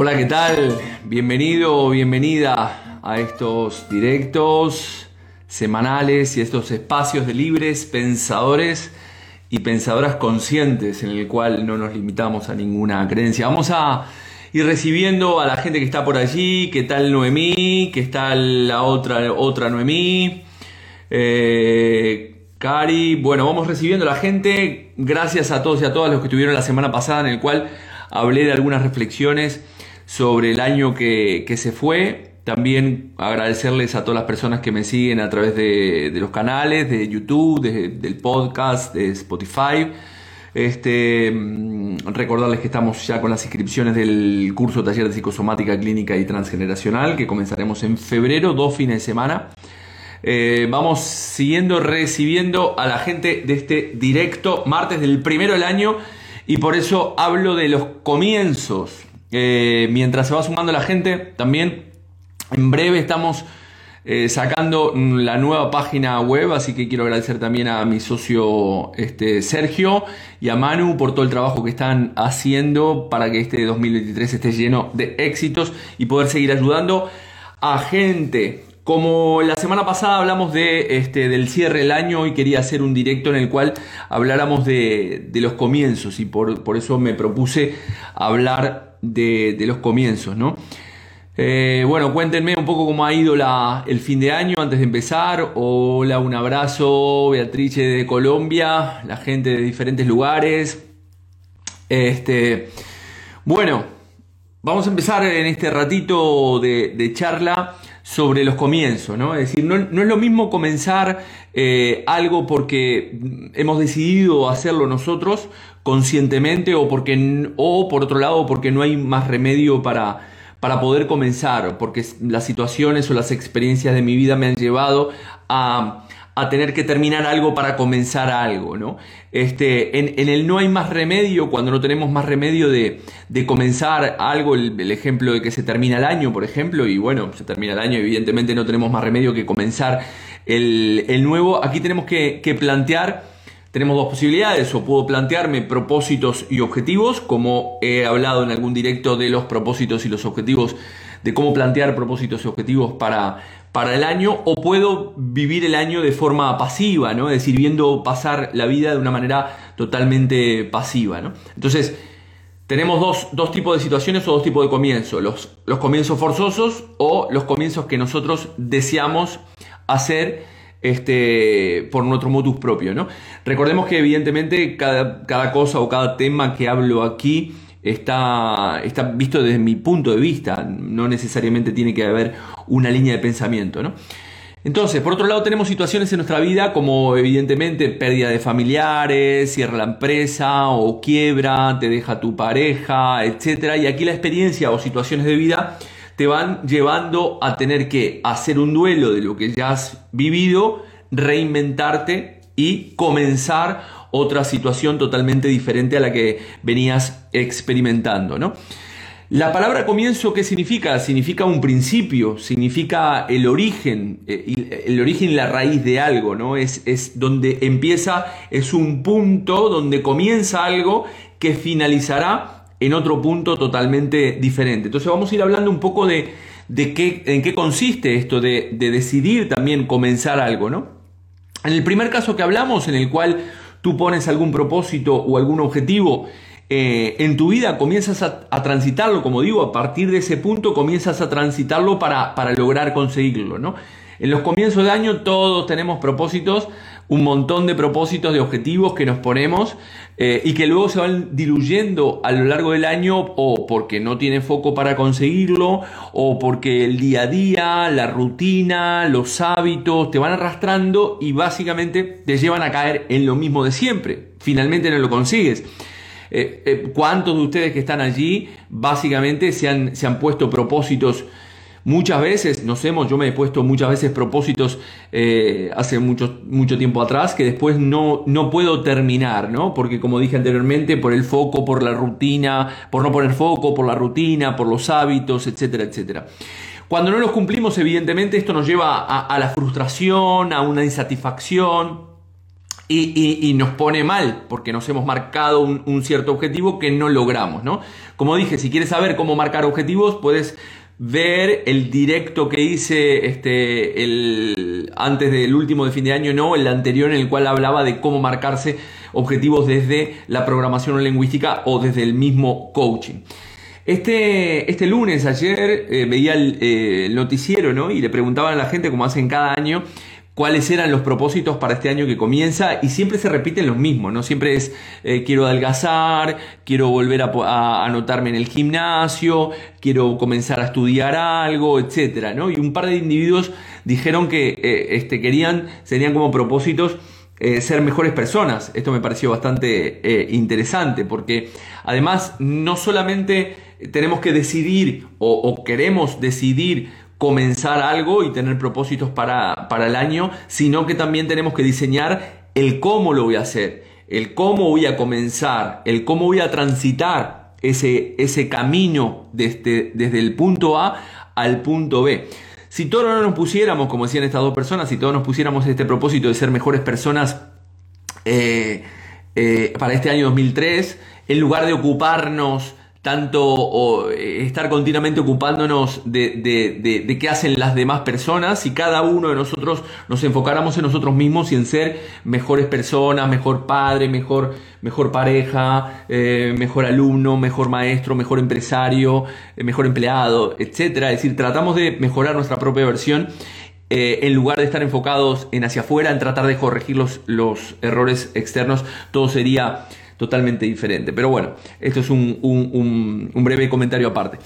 Hola, ¿qué tal? Bienvenido o bienvenida a estos directos semanales y estos espacios de libres pensadores y pensadoras conscientes en el cual no nos limitamos a ninguna creencia. Vamos a ir recibiendo a la gente que está por allí, qué tal Noemí, qué tal la otra, otra Noemí, eh, Cari, bueno, vamos recibiendo a la gente, gracias a todos y a todas los que estuvieron la semana pasada en el cual hablé de algunas reflexiones sobre el año que, se fue. También agradecerles a todas las personas que me siguen a través de, los canales, de YouTube, del podcast, de Spotify. Este, mm, recordarles que estamos ya con las inscripciones del curso Taller de Psicosomática Clínica y Transgeneracional, que comenzaremos en febrero, dos fines de semana. Eh, vamos siguiendo recibiendo a la gente de este directo, martes del primero del año, y por eso hablo de los comienzos eh, mientras se va sumando la gente, también en breve estamos eh, sacando la nueva página web, así que quiero agradecer también a mi socio este, Sergio y a Manu por todo el trabajo que están haciendo para que este 2023 esté lleno de éxitos y poder seguir ayudando a gente. Como la semana pasada hablamos de, este, del cierre del año y quería hacer un directo en el cual habláramos de, los comienzos y por, por eso me propuse hablar de, los comienzos, ¿no? Eh, bueno, cuéntenme un poco cómo ha ido la, el fin de año antes de empezar. Hola, un abrazo, Beatriz de Colombia, la gente de diferentes lugares. Este, bueno, vamos a empezar en este ratito de, charla sobre los comienzos, ¿no? Es decir, no, es lo mismo comenzar eh, algo porque hemos decidido hacerlo nosotros conscientemente o porque o por otro lado porque no hay más remedio para para poder comenzar, porque las situaciones o las experiencias de mi vida me han llevado a, a tener que terminar algo para comenzar algo, ¿no? Este, en, en, el no hay más remedio, cuando no tenemos más remedio de, de comenzar algo, el, ejemplo de que se termina el año, por ejemplo, y bueno, se termina el año, evidentemente no tenemos más remedio que comenzar el, el nuevo, aquí tenemos que, que plantear tenemos dos posibilidades, o puedo plantearme propósitos y objetivos, como he hablado en algún directo de los propósitos y los objetivos, de cómo plantear propósitos y objetivos para, para el año, o puedo vivir el año de forma pasiva, ¿no? es decir, viendo pasar la vida de una manera totalmente pasiva. ¿no? Entonces, tenemos dos, dos, tipos de situaciones o dos tipos de comienzos, los, los comienzos forzosos o los comienzos que nosotros deseamos hacer este, por nuestro modus propio. ¿no? Recordemos que evidentemente cada, cada, cosa o cada tema que hablo aquí está, está visto desde mi punto de vista, no necesariamente tiene que haber una línea de pensamiento. ¿no? Entonces, por otro lado, tenemos situaciones en nuestra vida como evidentemente pérdida de familiares, cierra la empresa o quiebra, te deja tu pareja, etc. Y aquí la experiencia o situaciones de vida te van llevando a tener que hacer un duelo de lo que ya has vivido, reinventarte y comenzar otra situación totalmente diferente a la que venías experimentando, ¿no? La palabra comienzo, ¿qué significa? Significa un principio, significa el origen, eh, el origen y la raíz de algo, ¿no? Es, es donde empieza, es un punto donde comienza algo que finalizará en otro punto totalmente diferente. Entonces vamos a ir hablando un poco de, de qué, en qué consiste esto de, decidir también comenzar algo, ¿no? En el primer caso que hablamos, en el cual tú pones algún propósito o algún objetivo eh, en tu vida, comienzas a, transitarlo, como digo, a partir de ese punto comienzas a transitarlo para, para lograr conseguirlo, ¿no? En los comienzos de año todos tenemos propósitos, un montón de propósitos, de objetivos que nos ponemos eh, y que luego se van diluyendo a lo largo del año o porque no tiene foco para conseguirlo o porque el día a día, la rutina, los hábitos te van arrastrando y básicamente te llevan a caer en lo mismo de siempre. Finalmente no lo consigues. Eh, eh, ¿Cuántos de ustedes que están allí básicamente se han, se han puesto propósitos Muchas veces nos hemos, yo me he puesto muchas veces propósitos eh, hace mucho, mucho tiempo atrás que después no, no puedo terminar, ¿no? Porque como dije anteriormente, por el foco, por la rutina, por no poner foco, por la rutina, por los hábitos, etcétera, etcétera. Cuando no los cumplimos, evidentemente, esto nos lleva a, la frustración, a una insatisfacción, y, nos pone mal porque nos hemos marcado un, cierto objetivo que no logramos, ¿no? Como dije, si quieres saber cómo marcar objetivos, puedes ver el directo que hice este, el, antes del último de fin de año, no, el anterior en el cual hablaba de cómo marcarse objetivos desde la programación lingüística o desde el mismo coaching. Este, este lunes, ayer, eh, veía eh, el, noticiero ¿no? y le preguntaban a la gente, como hacen cada año, cuáles eran los propósitos para este año que comienza y siempre se repiten los mismos, ¿no? Siempre es eh, quiero adelgazar, quiero volver a, anotarme en el gimnasio, quiero comenzar a estudiar algo, etcétera, ¿no? Y un par de individuos dijeron que eh, este, querían, serían como propósitos eh, ser mejores personas. Esto me pareció bastante interesante porque además no solamente tenemos que decidir o queremos decidir comenzar algo y tener propósitos para, el año, sino que también tenemos que diseñar el cómo lo voy a hacer, el cómo voy a comenzar, el cómo voy a transitar ese, ese camino desde, desde el punto A al punto B. Si todos no nos pusiéramos, como decían estas dos personas, si todos nos pusiéramos este propósito de ser mejores personas eh, eh, para este año 2003, en lugar de ocuparnos tanto o eh, estar continuamente ocupándonos de, de, de, qué hacen las demás personas y cada uno de nosotros nos enfocáramos en nosotros mismos y en ser mejores personas, mejor padre, mejor, mejor pareja, eh, mejor alumno, mejor maestro, mejor empresario, eh, mejor empleado, etcétera. Es decir, tratamos de mejorar nuestra propia versión en lugar de estar enfocados en hacia afuera, en tratar de corregir los, los errores externos, todo sería totalmente diferente. Pero bueno, esto es un, breve comentario aparte.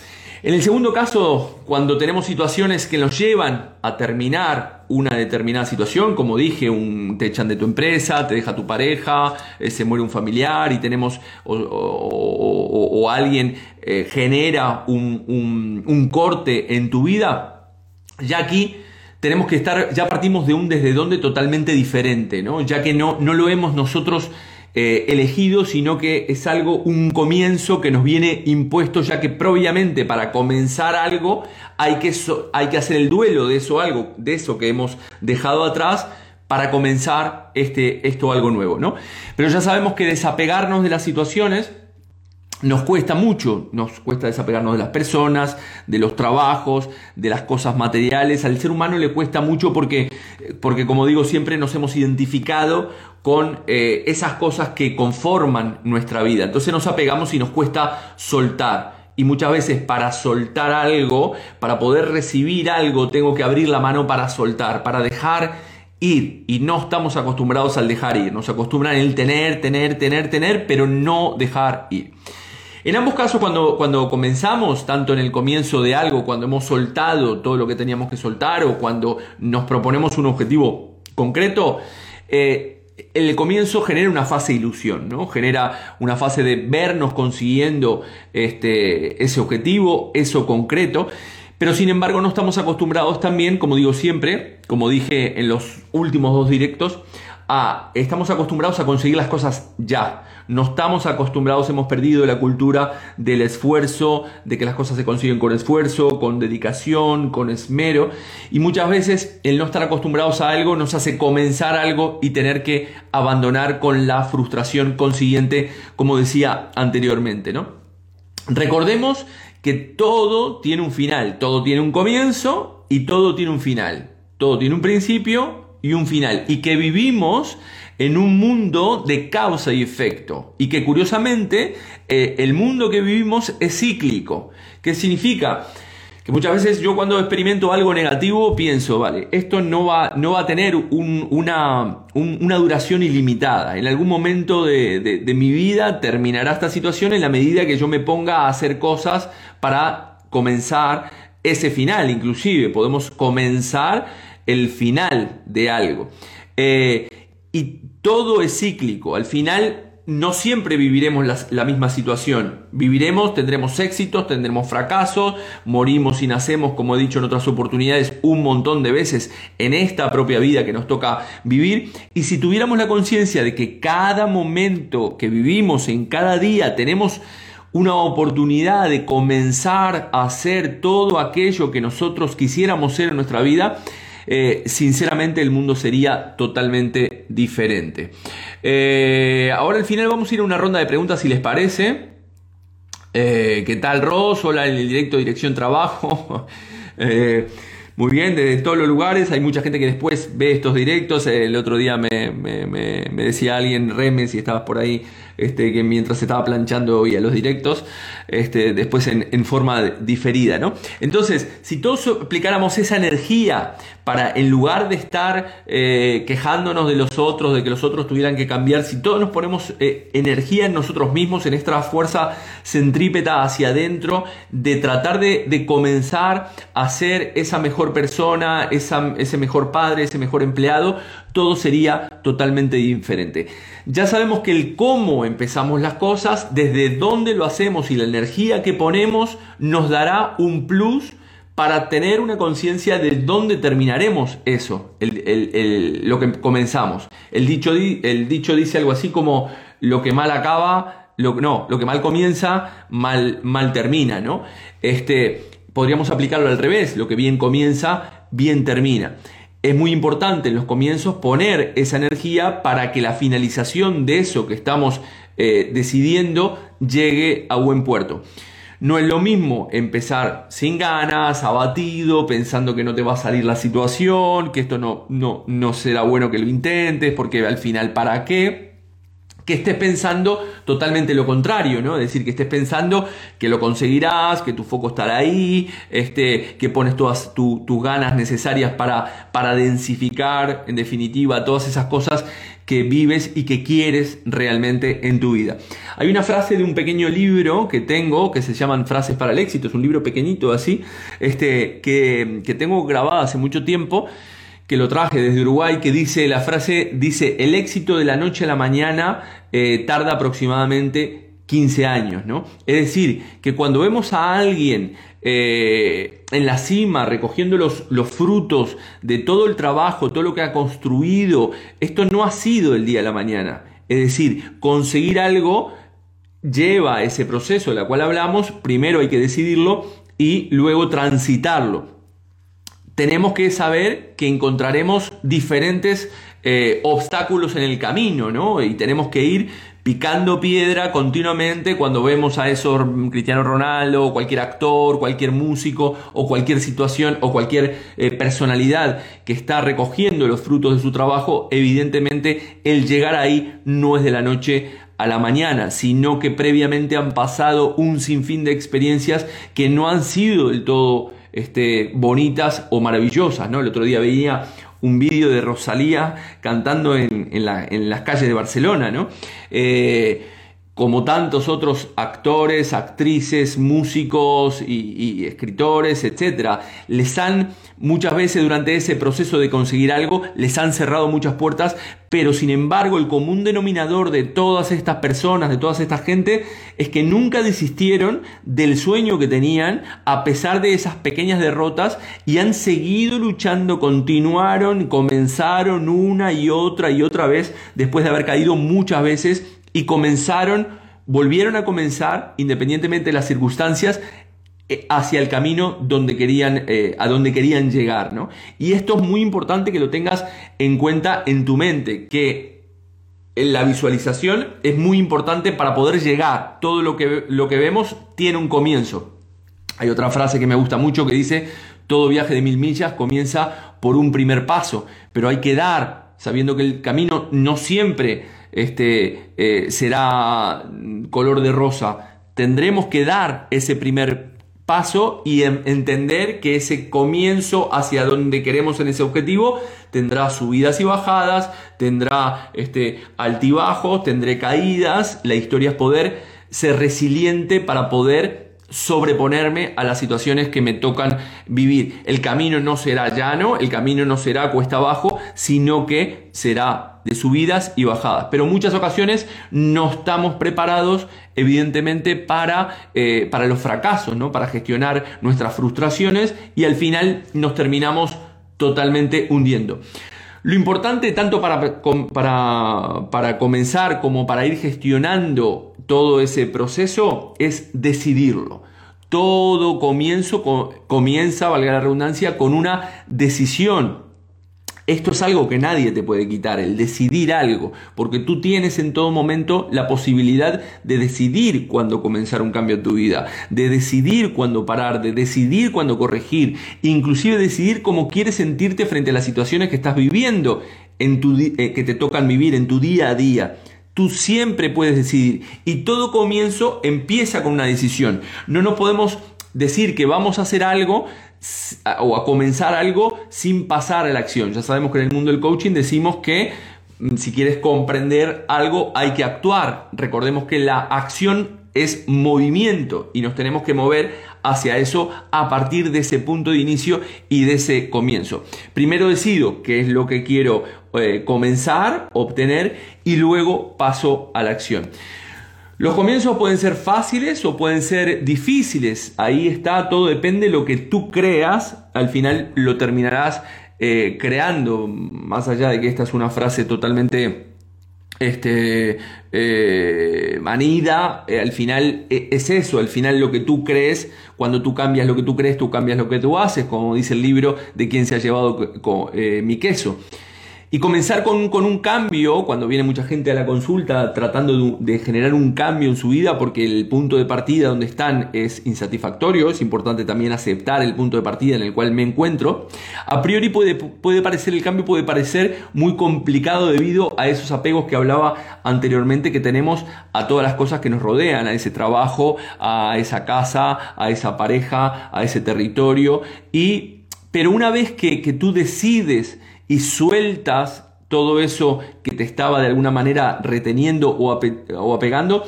En el segundo caso, cuando tenemos situaciones que nos llevan a terminar una determinada situación, como dije, un, te echan de tu empresa, te deja tu pareja, eh, se muere un familiar y tenemos o, alguien eh, genera un, corte en tu vida, ya aquí tenemos que estar, ya partimos de un desde donde totalmente diferente, ¿no? Ya que no, no lo hemos nosotros eh, elegido, sino que es algo, un comienzo que nos viene impuesto, ya que previamente para comenzar algo hay que, hay que hacer el duelo de eso, algo, de eso que hemos dejado atrás para comenzar este, esto algo nuevo, ¿no? Pero ya sabemos que desapegarnos de las situaciones nos cuesta mucho, nos cuesta desapegarnos de las personas, de los trabajos, de las cosas materiales. Al ser humano le cuesta mucho porque, porque como digo, siempre nos hemos identificado con eh, esas cosas que conforman nuestra vida. Entonces nos apegamos y nos cuesta soltar. Y muchas veces para soltar algo, para poder recibir algo, tengo que abrir la mano para soltar, para dejar ir. Y no estamos acostumbrados al dejar ir. Nos acostumbran el tener, tener, tener, tener, pero no dejar ir. En ambos casos, cuando, cuando comenzamos, tanto en el comienzo de algo, cuando hemos soltado todo lo que teníamos que soltar o cuando nos proponemos un objetivo concreto, eh, el comienzo genera una fase de ilusión, ¿no? Genera una fase de vernos consiguiendo este, ese objetivo, eso concreto. Pero sin embargo no estamos acostumbrados también, como digo siempre, como dije en los últimos dos directos, estamos acostumbrados a conseguir las cosas ya. No estamos acostumbrados, hemos perdido la cultura del esfuerzo, de que las cosas se consiguen con esfuerzo, con dedicación, con esmero. Y muchas veces el no estar acostumbrados a algo nos hace comenzar algo y tener que abandonar con la frustración consiguiente, como decía anteriormente, ¿no? Recordemos que todo tiene un final, todo tiene un comienzo y todo tiene un final. Todo tiene un principio y un final. Y que vivimos en un mundo de causa y efecto. Y que curiosamente eh, el mundo que vivimos es cíclico. ¿Qué significa? Que muchas veces yo cuando experimento algo negativo pienso, vale, esto no va, no va a tener una, una, duración ilimitada. En algún momento de, de mi vida terminará esta situación en la medida que yo me ponga a hacer cosas para comenzar ese final. Inclusive podemos comenzar el final de algo. Eh, y todo es cíclico. Al final no siempre viviremos la, misma situación. Viviremos, tendremos éxitos, tendremos fracasos, morimos y nacemos, como he dicho en otras oportunidades, un montón de veces en esta propia vida que nos toca vivir. Y si tuviéramos la conciencia de que cada momento que vivimos, en cada día, tenemos una oportunidad de comenzar a hacer todo aquello que nosotros quisiéramos ser en nuestra vida, eh, sinceramente el mundo sería totalmente diferente. Eh, ahora al final vamos a ir a una ronda de preguntas si les parece. Eh, ¿Qué tal Ross? Hola en el directo Dirección Trabajo. muy bien, desde todos los lugares. Hay mucha gente que después ve estos directos. El otro día me, me decía alguien, Remes, si estabas por ahí, este, que mientras se estaba planchando a los directos, este, después en, forma diferida, ¿no? Entonces, si todos aplicáramos esa energía para, en lugar de estar eh, quejándonos de los otros, de que los otros tuvieran que cambiar, si todos nos ponemos eh, energía en nosotros mismos, en esta fuerza centrípeta hacia adentro, de tratar de, comenzar a ser esa mejor persona, ese mejor padre, ese mejor empleado, todo sería totalmente diferente. Ya sabemos que el cómo empezamos las cosas, desde dónde lo hacemos y la energía que ponemos nos dará un plus para tener una conciencia de dónde terminaremos eso, lo que comenzamos. El dicho, el dicho dice algo así como lo que mal acaba, lo, no, lo que mal comienza, mal, mal termina, ¿no? Este, podríamos aplicarlo al revés, lo que bien comienza, bien termina es muy importante en los comienzos poner esa energía para que la finalización de eso que estamos eh, decidiendo llegue a buen puerto. No es lo mismo empezar sin ganas, abatido, pensando que no te va a salir la situación, que esto no, no, no será bueno que lo intentes, porque al final, ¿para qué? Que estés pensando totalmente lo contrario, ¿no? Es decir, que estés pensando que lo conseguirás, que tu foco estará ahí, este, que pones todas tus ganas necesarias para, para densificar, en definitiva, todas esas cosas que vives y que quieres realmente en tu vida. Hay una frase de un pequeño libro que tengo, que se llaman Frases para el éxito, es un libro pequeñito así, este, que, que tengo grabado hace mucho tiempo, que lo traje desde Uruguay, que dice, la frase dice, el éxito de la noche a la mañana eh, tarda aproximadamente 15 años, ¿no? Es decir, que cuando vemos a alguien eh, en la cima recogiendo los, los, frutos de todo el trabajo, todo lo que ha construido, esto no ha sido el día a la mañana. Es decir, conseguir algo lleva ese proceso del cual hablamos, primero hay que decidirlo y luego transitarlo tenemos que saber que encontraremos diferentes eh, obstáculos en el camino, ¿no? Y tenemos que ir picando piedra continuamente cuando vemos a esos Cristiano Ronaldo, cualquier actor, cualquier músico o cualquier situación o cualquier eh, personalidad que está recogiendo los frutos de su trabajo, evidentemente el llegar ahí no es de la noche a la mañana, sino que previamente han pasado un sinfín de experiencias que no han sido del todo este, bonitas o maravillosas. ¿no? El otro día veía un vídeo de Rosalía cantando en, las calles de Barcelona. ¿no? Eh, como tantos otros actores, actrices, músicos y, escritores, etc. Les han, muchas veces durante ese proceso de conseguir algo, les han cerrado muchas puertas, pero sin embargo el común denominador de todas estas personas, de toda esta gente, es que nunca desistieron del sueño que tenían a pesar de esas pequeñas derrotas y han seguido luchando, continuaron, comenzaron una y otra y otra vez después de haber caído muchas veces y comenzaron, volvieron a comenzar, independientemente de las circunstancias, eh, hacia el camino donde querían, eh, a donde querían llegar. ¿no? Y esto es muy importante que lo tengas en cuenta en tu mente, que la visualización es muy importante para poder llegar. Todo lo que, lo que vemos tiene un comienzo. Hay otra frase que me gusta mucho que dice, todo viaje de mil millas comienza por un primer paso, pero hay que dar, sabiendo que el camino no siempre este, eh, será color de rosa. Tendremos que dar ese primer paso y entender que ese comienzo hacia donde queremos en ese objetivo tendrá subidas y bajadas, tendrá este, altibajos, tendré caídas. La historia es poder ser resiliente para poder sobreponerme a las situaciones que me tocan vivir. El camino no será llano, el camino no será cuesta abajo, sino que será de subidas y bajadas. Pero muchas ocasiones no estamos preparados, evidentemente, para, eh, para los fracasos, ¿no? para gestionar nuestras frustraciones y al final nos terminamos totalmente hundiendo. Lo importante tanto para, para, para comenzar como para ir gestionando todo ese proceso es decidirlo. Todo comienzo comienza, valga la redundancia, con una decisión. Esto es algo que nadie te puede quitar, el decidir algo, porque tú tienes en todo momento la posibilidad de decidir cuándo comenzar un cambio en tu vida, de decidir cuándo parar, de decidir cuándo corregir, inclusive decidir cómo quieres sentirte frente a las situaciones que estás viviendo, en tu, eh, que te tocan vivir en tu día a día. Tú siempre puedes decidir y todo comienzo empieza con una decisión. No nos podemos decir que vamos a hacer algo o a comenzar algo sin pasar a la acción. Ya sabemos que en el mundo del coaching decimos que mm, si quieres comprender algo hay que actuar. Recordemos que la acción es movimiento y nos tenemos que mover hacia eso a partir de ese punto de inicio y de ese comienzo. Primero decido qué es lo que quiero eh, comenzar, obtener y luego paso a la acción. Los comienzos pueden ser fáciles o pueden ser difíciles. Ahí está, todo depende de lo que tú creas. Al final lo terminarás eh, creando. Más allá de que esta es una frase totalmente este, eh, manida, eh, al final es eso, al final lo que tú crees, cuando tú cambias lo que tú crees, tú cambias lo que tú haces, como dice el libro de quien se ha llevado mi queso. Y comenzar con, un cambio, cuando viene mucha gente a la consulta tratando de, generar un cambio en su vida porque el punto de partida donde están es insatisfactorio, es importante también aceptar el punto de partida en el cual me encuentro, a priori puede, puede parecer, el cambio puede parecer muy complicado debido a esos apegos que hablaba anteriormente que tenemos a todas las cosas que nos rodean, a ese trabajo, a esa casa, a esa pareja, a ese territorio. Y, pero una vez que, que tú decides y sueltas todo eso que te estaba de alguna manera reteniendo o, apegando,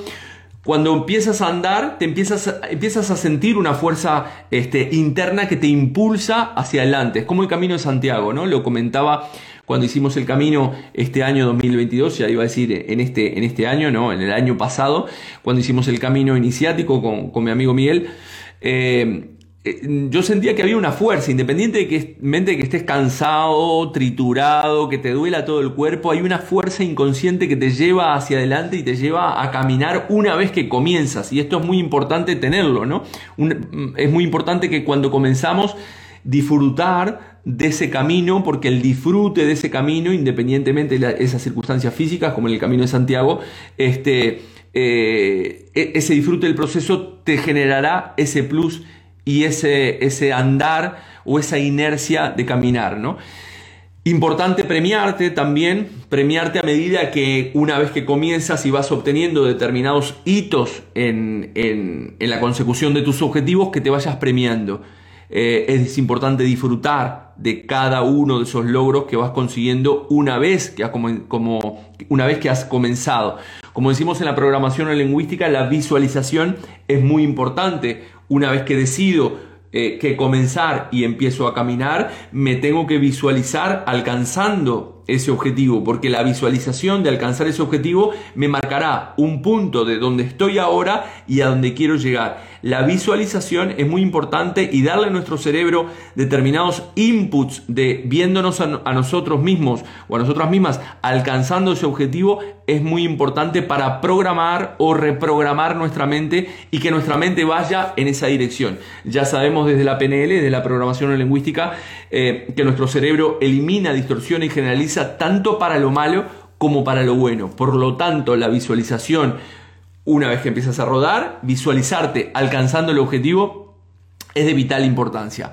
cuando empiezas a andar, te empiezas, empiezas a sentir una fuerza este, interna que te impulsa hacia adelante. Es como el camino de Santiago, ¿no? Lo comentaba cuando hicimos el camino este año 2022, ya iba a decir en este, en este año, ¿no? En el año pasado, cuando hicimos el camino iniciático con, con mi amigo Miguel. Eh, yo sentía que había una fuerza, independiente de que, estés cansado, triturado, que te duela todo el cuerpo, hay una fuerza inconsciente que te lleva hacia adelante y te lleva a caminar una vez que comienzas. Y esto es muy importante tenerlo, ¿no? es muy importante que cuando comenzamos disfrutar de ese camino, porque el disfrute de ese camino, independientemente de esas circunstancias físicas, como en el Camino de Santiago, este, eh, e-, ese disfrute del proceso te generará ese plus y ese, ese andar o esa inercia de caminar, ¿no? Importante premiarte también, premiarte a medida que una vez que comienzas y vas obteniendo determinados hitos en, en, la consecución de tus objetivos, que te vayas premiando. Eh, es importante disfrutar de cada uno de esos logros que vas consiguiendo una vez que has, como, una vez que has comenzado. Como decimos en la programación lingüística, la visualización es muy importante una vez que decido eh, que comenzar y empiezo a caminar, me tengo que visualizar alcanzando ese objetivo, porque la visualización de alcanzar ese objetivo me marcará un punto de donde estoy ahora y a donde quiero llegar. La visualización es muy importante y darle a nuestro cerebro determinados inputs de viéndonos a, nosotros mismos o a nosotras mismas alcanzando ese objetivo es muy importante para programar o reprogramar nuestra mente y que nuestra mente vaya en esa dirección. Ya sabemos desde la PNL, desde la programación lingüística, eh, que nuestro cerebro elimina, distorsiona y generaliza tanto para lo malo como para lo bueno. Por lo tanto, la visualización, una vez que empiezas a rodar, visualizarte alcanzando el objetivo es de vital importancia.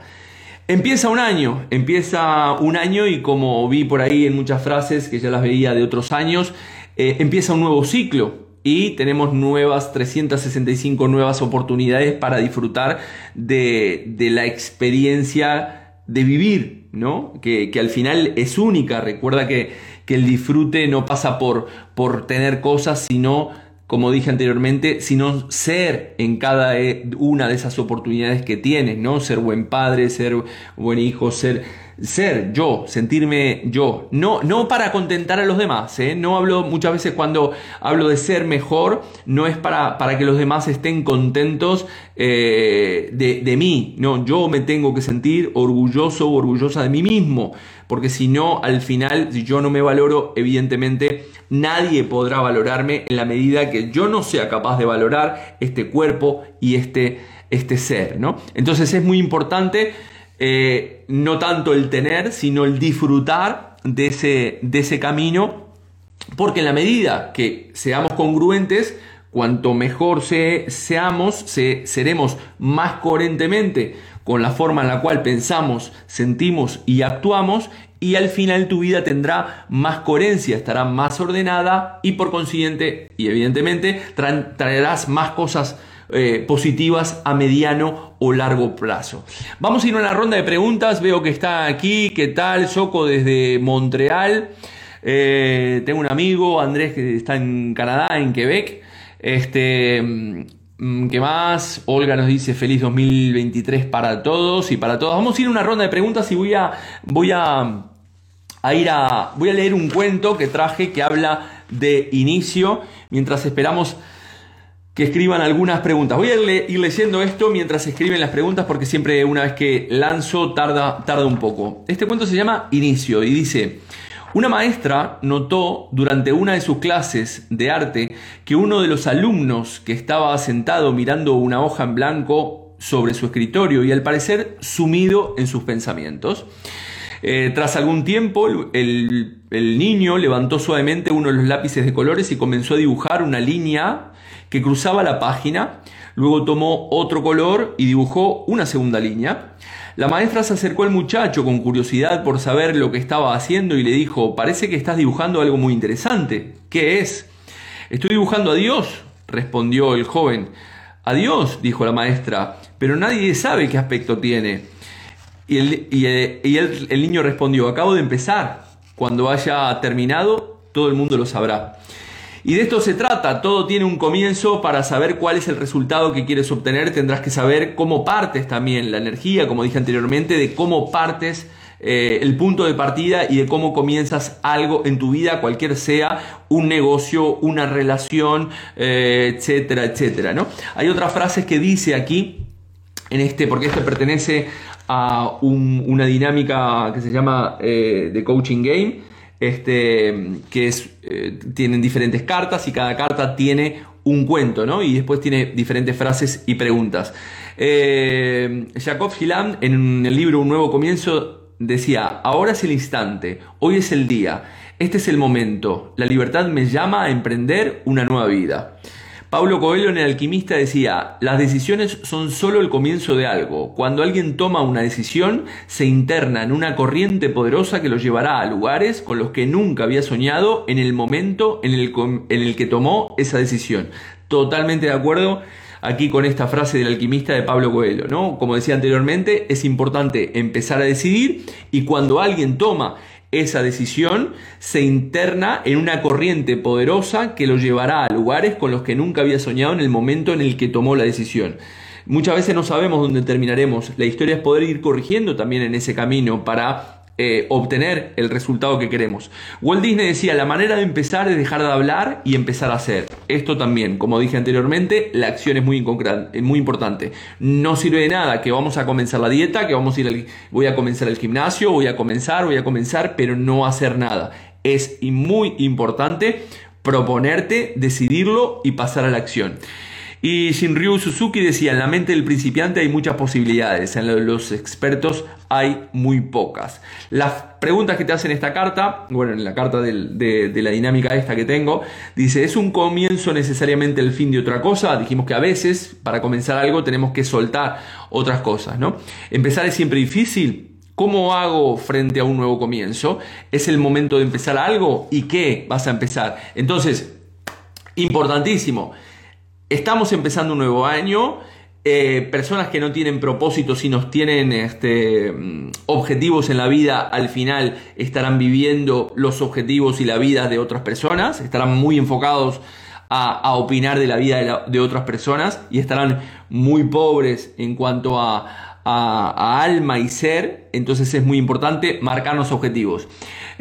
Empieza un año, empieza un año y como vi por ahí en muchas frases que ya las veía de otros años, eh, empieza un nuevo ciclo y tenemos nuevas 365 nuevas oportunidades para disfrutar de, la experiencia de vivir, ¿no? Que, al final es única. Recuerda que, que, el disfrute no pasa por, por tener cosas, sino, como dije anteriormente, sino ser en cada eh, una de esas oportunidades que tienes, ¿no? Ser buen padre, ser buen hijo, ser ser yo, sentirme yo, no, no para contentar a los demás, ¿eh? no hablo muchas veces cuando hablo de ser mejor, no es para, para que los demás estén contentos eh, de, de, mí, no, yo me tengo que sentir orgulloso o orgullosa de mí mismo, porque si no, al final, si yo no me valoro, evidentemente nadie podrá valorarme en la medida que yo no sea capaz de valorar este cuerpo y este, este ser, ¿no? Entonces es muy importante eh, no tanto el tener, sino el disfrutar de ese, de ese camino, porque en la medida que seamos congruentes, cuanto mejor seamos, seremos más coherentemente con la forma en la cual pensamos, sentimos y actuamos y al final tu vida tendrá más coherencia, estará más ordenada y por consiguiente y evidentemente traerás más cosas eh, positivas a mediano o largo plazo. Vamos a ir a una ronda de preguntas, veo que está aquí, ¿qué tal? Soco desde Montreal. Eh, tengo un amigo, Andrés, que está en Canadá, en Quebec. Este, ¿Qué más? Olga nos dice feliz 2023 para todos y para todas. Vamos a ir a una ronda de preguntas y voy a, voy a, ir a, voy a leer un cuento que traje que habla de inicio mientras esperamos que escriban algunas preguntas. Voy a ir leyendo esto mientras escriben las preguntas porque siempre una vez que lanzo tarda, tarda un poco. Este cuento se llama Inicio y dice, una maestra notó durante una de sus clases de arte que uno de los alumnos que estaba sentado mirando una hoja en blanco sobre su escritorio y al parecer sumido en sus pensamientos. Eh, tras algún tiempo, el, el niño levantó suavemente uno de los lápices de colores y comenzó a dibujar una línea que cruzaba la página. Luego tomó otro color y dibujó una segunda línea. La maestra se acercó al muchacho con curiosidad por saber lo que estaba haciendo y le dijo, parece que estás dibujando algo muy interesante. ¿Qué es? Estoy dibujando a Dios, respondió el joven. A Dios, dijo la maestra, pero nadie sabe qué aspecto tiene. Y, el, el niño respondió, acabo de empezar. Cuando haya terminado, todo el mundo lo sabrá. Y de esto se trata, todo tiene un comienzo, para saber cuál es el resultado que quieres obtener tendrás que saber cómo partes también la energía, como dije anteriormente, de cómo partes eh, el punto de partida y de cómo comienzas algo en tu vida, cualquier sea un negocio, una relación, eh, etcétera, etcétera. ¿no? Hay otras frases que dice aquí, en este, porque este pertenece a una dinámica que se llama eh, The Coaching Game, este, que eh, tienen diferentes cartas y cada carta tiene un cuento, ¿no? Y después tiene diferentes frases y preguntas. Eh, Jacob Gilam en el libro Un nuevo comienzo decía, ahora es el instante, hoy es el día, este es el momento, la libertad me llama a emprender una nueva vida. Pablo Coelho en El alquimista decía, las decisiones son solo el comienzo de algo. Cuando alguien toma una decisión, se interna en una corriente poderosa que lo llevará a lugares con los que nunca había soñado en el momento en el, en el que tomó esa decisión. Totalmente de acuerdo aquí con esta frase del alquimista de Pablo Coelho, ¿no? Como decía anteriormente, es importante empezar a decidir y cuando alguien toma esa decisión se interna en una corriente poderosa que lo llevará a lugares con los que nunca había soñado en el momento en el que tomó la decisión. Muchas veces no sabemos dónde terminaremos. La historia es poder ir corrigiendo también en ese camino para eh, obtener el resultado que queremos. Walt Disney decía, la manera de empezar es dejar de hablar y empezar a hacer. Esto también, como dije anteriormente, la acción es muy, muy importante. No sirve de nada que vamos a comenzar la dieta, que vamos a ir voy a comenzar el gimnasio, voy a comenzar, voy a comenzar, pero no hacer nada. Es muy importante proponerte, decidirlo y pasar a la acción. Y Shinryu Suzuki decía, en la mente del principiante hay muchas posibilidades, en los expertos hay muy pocas. Las preguntas que te hacen esta carta, bueno, en la carta de, la dinámica esta que tengo, dice, ¿es un comienzo necesariamente el fin de otra cosa? Dijimos que a veces para comenzar algo tenemos que soltar otras cosas, ¿no? Empezar es siempre difícil, ¿Cómo hago frente a un nuevo comienzo? ¿Es el momento de empezar algo? ¿Y qué vas a empezar? Entonces, importantísimo, Estamos empezando un nuevo año. Eh, personas que no tienen propósitos y nos tienen este, mm, objetivos en la vida, al final estarán viviendo los objetivos y la vida de otras personas, estarán muy enfocados a, opinar de la vida de otras personas y estarán muy pobres en cuanto a, a, alma y ser, entonces es muy importante marcarnos objetivos.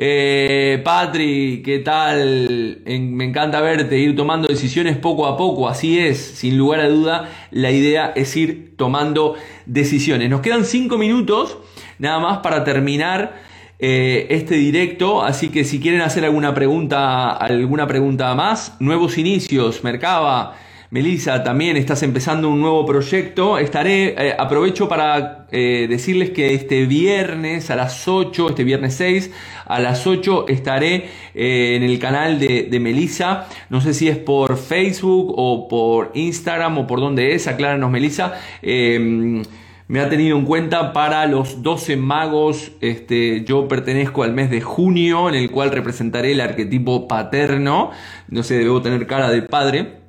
Eh, Patri, ¿qué tal? me encanta verte, ir tomando decisiones poco a poco, así es, sin lugar a duda, la idea es ir tomando decisiones. Nos quedan cinco minutos nada más para terminar eh, este directo, así que si quieren hacer alguna pregunta, alguna pregunta más, nuevos inicios, Mercaba, Melissa, también estás empezando un nuevo proyecto. Estaré, eh, aprovecho para eh, decirles que este viernes a las 8, este viernes 6, a las 8 estaré eh, en el canal de, de Melissa. No sé si es por Facebook o por Instagram o por dónde es, acláranos Melissa. Em, me ha tenido en cuenta para los 12 magos. Este, yo pertenezco al mes de junio, en el cual representaré el arquetipo paterno. No sé, debo tener cara de padre.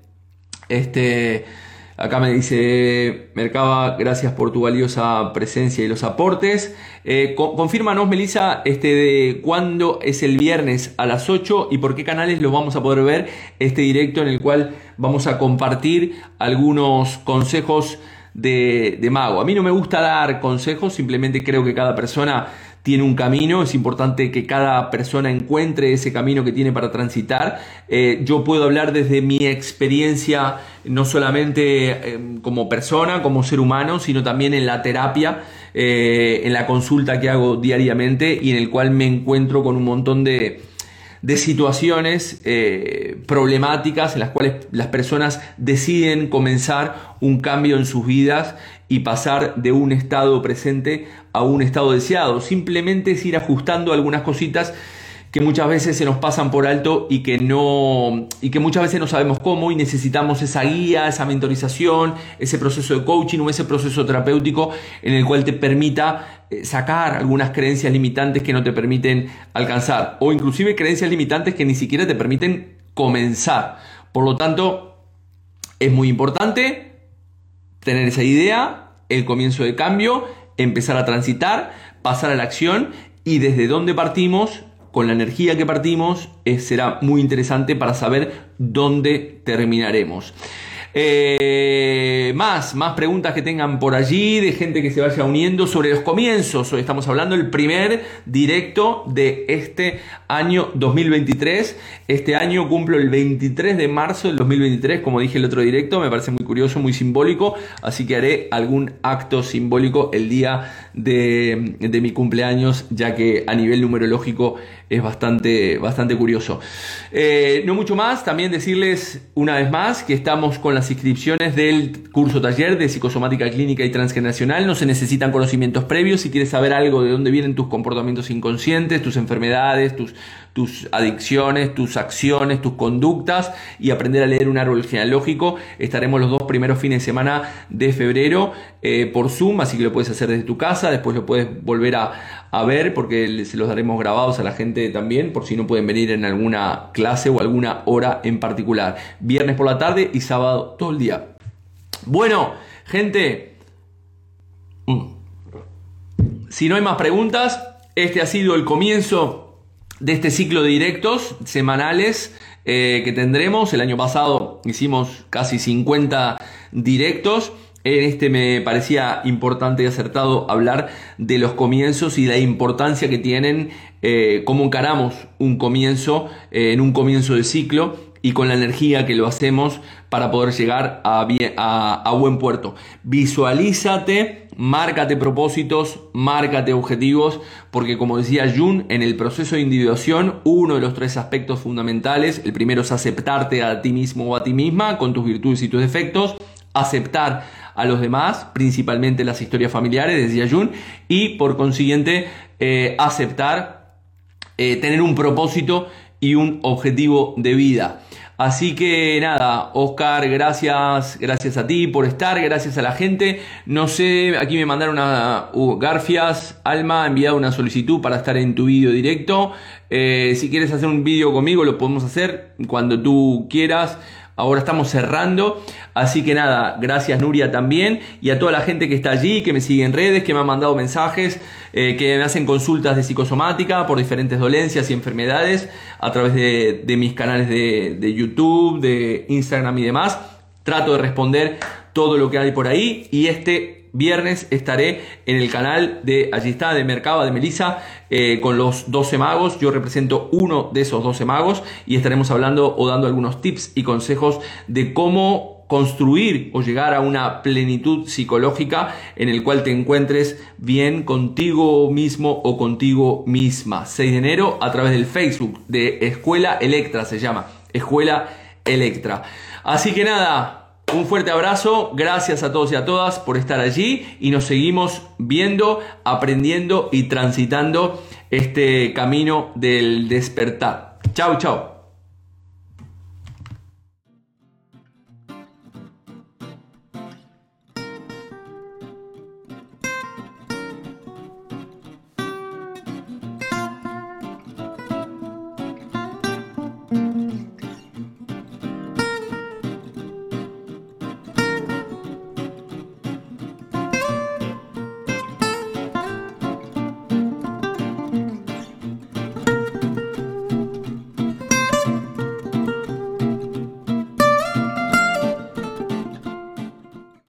Este, acá me dice Mercaba, gracias por tu valiosa presencia y los aportes. Eh, confírmanos, Melissa, este, de cuándo es el viernes a las 8 y por qué canales los vamos a poder ver este directo en el cual vamos a compartir algunos consejos de, de mago. A mí no me gusta dar consejos, simplemente creo que cada persona tiene un camino, es importante que cada persona encuentre ese camino que tiene para transitar. Eh, yo puedo hablar desde mi experiencia, no solamente eh, como persona, como ser humano, sino también en la terapia, eh, en la consulta que hago diariamente y en el cual me encuentro con un montón de, de situaciones problemáticas en las cuales las personas deciden comenzar un cambio en sus vidas y pasar de un estado presente a un estado deseado. Simplemente es ir ajustando algunas cositas que muchas veces se nos pasan por alto y que no y que muchas veces no sabemos cómo y necesitamos esa guía, esa mentorización, ese proceso de coaching o ese proceso terapéutico en el cual te permita eh, sacar algunas creencias limitantes que no te permiten alcanzar o inclusive creencias limitantes que ni siquiera te permiten comenzar. Por lo tanto, es muy importante tener esa idea, el comienzo de cambio, empezar a transitar, pasar a la acción y desde dónde partimos, con la energía que partimos, será muy interesante para saber dónde terminaremos. Eh, más, más preguntas que tengan por allí, de gente que se vaya uniendo sobre los comienzos. Hoy estamos hablando del primer directo de este año 2023. Este año cumplo el 23 de marzo del 2023, como dije el otro directo, me parece muy curioso, muy simbólico, así que haré algún acto simbólico el día de, de mi cumpleaños, ya que a nivel numerológico es bastante, bastante curioso. Eh, no mucho más, también decirles una vez más que estamos con las inscripciones del curso taller de psicosomática clínica y transgeneracional. No se necesitan conocimientos previos. Si quieres saber algo de dónde vienen tus comportamientos inconscientes, tus enfermedades, tus, tus adicciones, tus acciones, tus conductas y aprender a leer un árbol genealógico. Estaremos los dos primeros fines de semana de febrero eh, por Zoom, así que lo puedes hacer desde tu casa, después lo puedes volver a, a ver porque se los daremos grabados a la gente también por si no pueden venir en alguna clase o alguna hora en particular. Viernes por la tarde y sábado todo el día. Bueno, gente, mm, si no hay más preguntas, este ha sido el comienzo de este ciclo de directos semanales eh, que tendremos. El año pasado hicimos casi 50 directos. En este me parecía importante y acertado hablar de los comienzos y la importancia que tienen, eh, cómo encaramos un comienzo eh, en un comienzo de ciclo y con la energía que lo hacemos para poder llegar a, a, buen puerto. Visualízate, márcate propósitos, márcate objetivos, porque como decía Jun, en el proceso de individuación, uno de los tres aspectos fundamentales, el primero es aceptarte a ti mismo o a ti misma, con tus virtudes y tus defectos, aceptar a los demás, principalmente las historias familiares, decía Jun, y por consiguiente eh, aceptar, eh, tener un propósito y un objetivo de vida. Así que nada, Oscar, gracias, gracias a ti por estar, gracias a la gente. No sé, aquí me mandaron una uh, Garfias, Alma, ha enviado una solicitud para estar en tu vídeo directo. Eh, si quieres hacer un vídeo conmigo, lo podemos hacer cuando tú quieras. Ahora estamos cerrando. Así que nada, gracias Nuria también y a toda la gente que está allí, que me sigue en redes, que me ha mandado mensajes, eh, que me hacen consultas de psicosomática por diferentes dolencias y enfermedades a través de, mis canales de, de YouTube, de Instagram y demás. Trato de responder todo lo que hay por ahí y este viernes estaré en el canal de allí está de Mercaba de Melissa eh, con los 12 magos. Yo represento uno de esos 12 magos y estaremos hablando o dando algunos tips y consejos de cómo construir o llegar a una plenitud psicológica en el cual te encuentres bien contigo mismo o contigo misma. 6 de enero a través del Facebook de Escuela Electra se llama. Escuela Electra. Así que nada Un fuerte abrazo, gracias a todos y a todas por estar allí y nos seguimos viendo, aprendiendo y transitando este camino del despertar. Chau, chau.